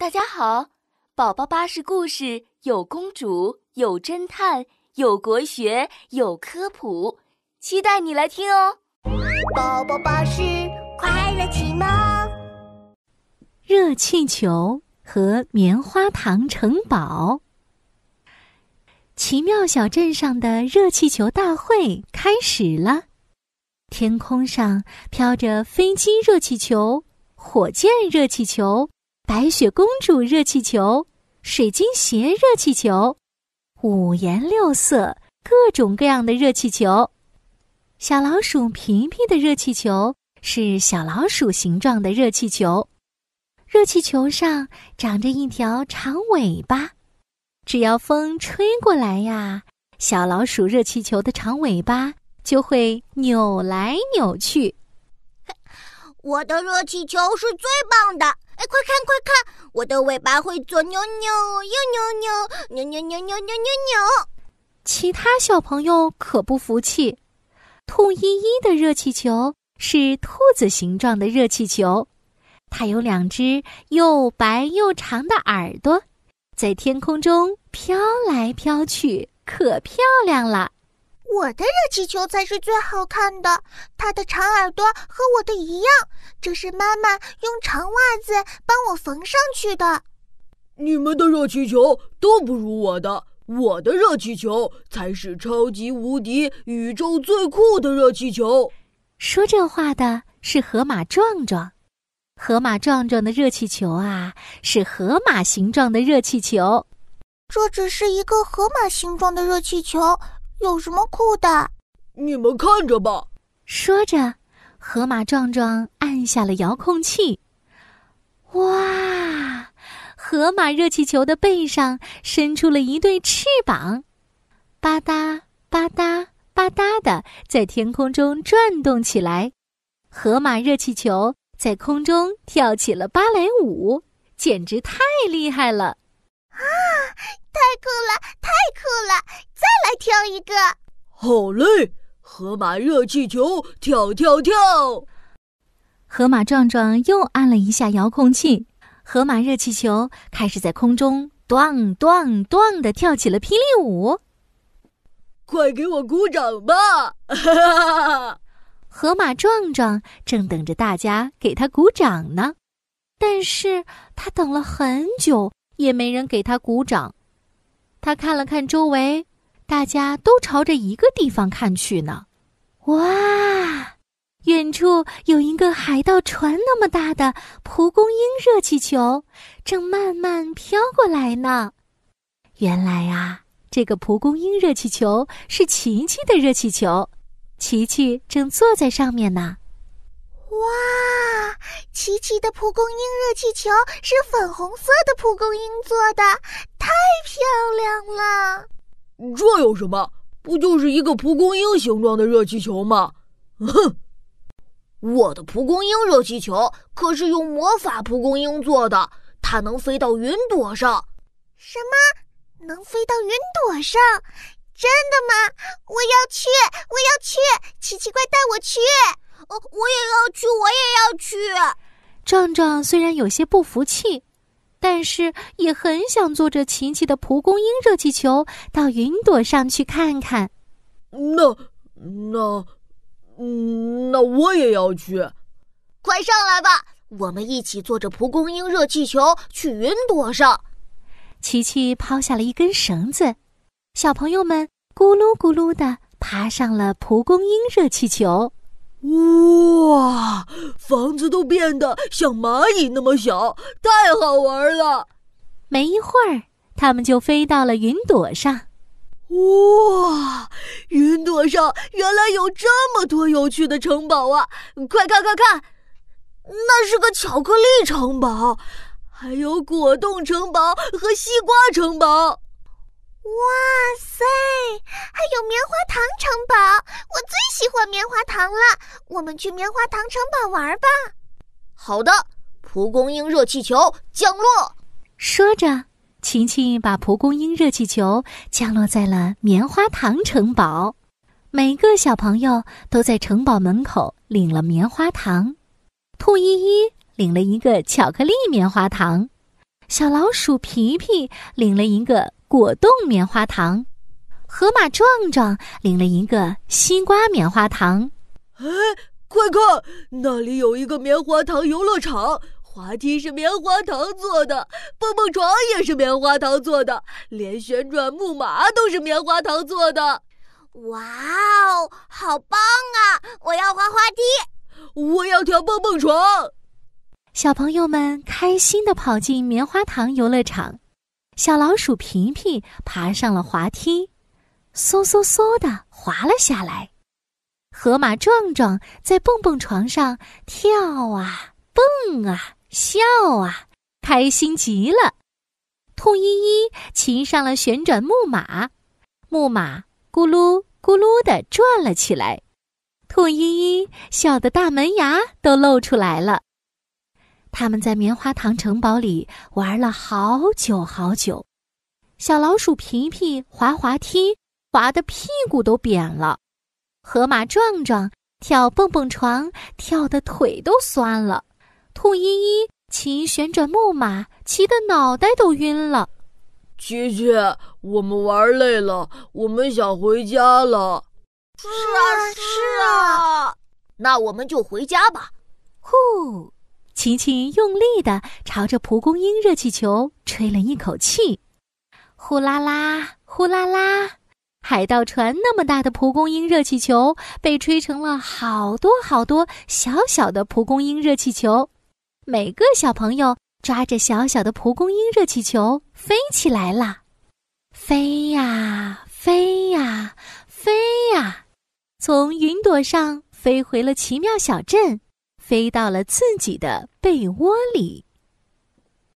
大家好，宝宝巴士故事有公主，有侦探，有国学，有科普，期待你来听哦！宝宝巴士快乐启蒙。热气球和棉花糖城堡。奇妙小镇上的热气球大会开始了，天空上飘着飞机热气球、火箭热气球。白雪公主热气球、水晶鞋热气球，五颜六色、各种各样的热气球。小老鼠皮皮的热气球是小老鼠形状的热气球，热气球上长着一条长尾巴，只要风吹过来呀，小老鼠热气球的长尾巴就会扭来扭去。我的热气球是最棒的。哎，快看快看，我的尾巴会左扭扭，右扭扭，扭扭扭扭扭扭扭。其他小朋友可不服气。兔依依的热气球是兔子形状的热气球，它有两只又白又长的耳朵，在天空中飘来飘去，可漂亮了。我的热气球才是最好看的，它的长耳朵和我的一样，这是妈妈用长袜子帮我缝上去的。你们的热气球都不如我的，我的热气球才是超级无敌、宇宙最酷的热气球。说这话的是河马壮壮，河马壮壮的热气球啊，是河马形状的热气球。这只是一个河马形状的热气球。有什么酷的？你们看着吧。说着，河马壮壮按下了遥控器。哇！河马热气球的背上伸出了一对翅膀，吧嗒吧嗒吧嗒的在天空中转动起来。河马热气球在空中跳起了芭蕾舞，简直太厉害了！啊！太酷了，太酷了！再来跳一个。好嘞，河马热气球跳跳跳。河马壮壮又按了一下遥控器，河马热气球开始在空中咚咚咚的跳起了霹雳舞。快给我鼓掌吧！河马壮壮正等着大家给他鼓掌呢，但是他等了很久，也没人给他鼓掌。他看了看周围，大家都朝着一个地方看去呢。哇，远处有一个海盗船那么大的蒲公英热气球，正慢慢飘过来呢。原来啊，这个蒲公英热气球是琪琪的热气球，琪琪正坐在上面呢。哇，琪琪的蒲公英热气球是粉红色的蒲公英做的，太漂亮了。这有什么？不就是一个蒲公英形状的热气球吗？哼，我的蒲公英热气球可是用魔法蒲公英做的，它能飞到云朵上。什么？能飞到云朵上？真的吗？我要去，我要去！奇奇怪带我去。哦我也要去，我也要去。壮壮虽然有些不服气，但是也很想坐着琪琪的蒲公英热气球到云朵上去看看。那、那、嗯，那我也要去。快上来吧，我们一起坐着蒲公英热气球去云朵上。琪琪抛下了一根绳子，小朋友们咕噜咕噜的爬上了蒲公英热气球。哇，房子都变得像蚂蚁那么小，太好玩了！没一会儿，他们就飞到了云朵上。哇，云朵上原来有这么多有趣的城堡啊！快看快看，那是个巧克力城堡，还有果冻城堡和西瓜城堡。哇塞，还有棉花糖城堡！喜欢棉花糖了。我们去棉花糖城堡玩吧。好的，蒲公英热气球降落。说着，晴晴把蒲公英热气球降落在了棉花糖城堡。每个小朋友都在城堡门口领了棉花糖。兔依依领了一个巧克力棉花糖。小老鼠皮皮领了一个果冻棉花糖，河马壮壮领了一个西瓜棉花糖。哎，快看，那里有一个棉花糖游乐场，滑梯是棉花糖做的，蹦蹦床也是棉花糖做的，连旋转木马都是棉花糖做的。哇哦，好棒啊！我要滑滑梯，我要跳蹦蹦床。小朋友们开心地跑进棉花糖游乐场，小老鼠皮皮爬上了滑梯，嗖嗖嗖的滑了下来。河马壮壮在蹦蹦床上跳啊蹦啊笑啊，开心极了。兔依依骑上了旋转木马，木马咕噜咕噜的转了起来，兔依依笑得大门牙都露出来了。他们在棉花糖城堡里玩了好久好久，小老鼠皮皮滑滑梯，滑的屁股都扁了；河马壮壮跳蹦蹦床，跳得腿都酸了；兔依依骑旋转木马，骑得脑袋都晕了。琪琪，我们玩累了，我们想回家了。是啊，是啊，那我们就回家吧。呼。琪琪用力地朝着蒲公英热气球吹了一口气，呼啦啦，呼啦啦！海盗船那么大的蒲公英热气球被吹成了好多好多小小的蒲公英热气球。每个小朋友抓着小小的蒲公英热气球飞起来了，飞呀飞呀飞呀，从云朵上飞回了奇妙小镇。飞到了自己的被窝里。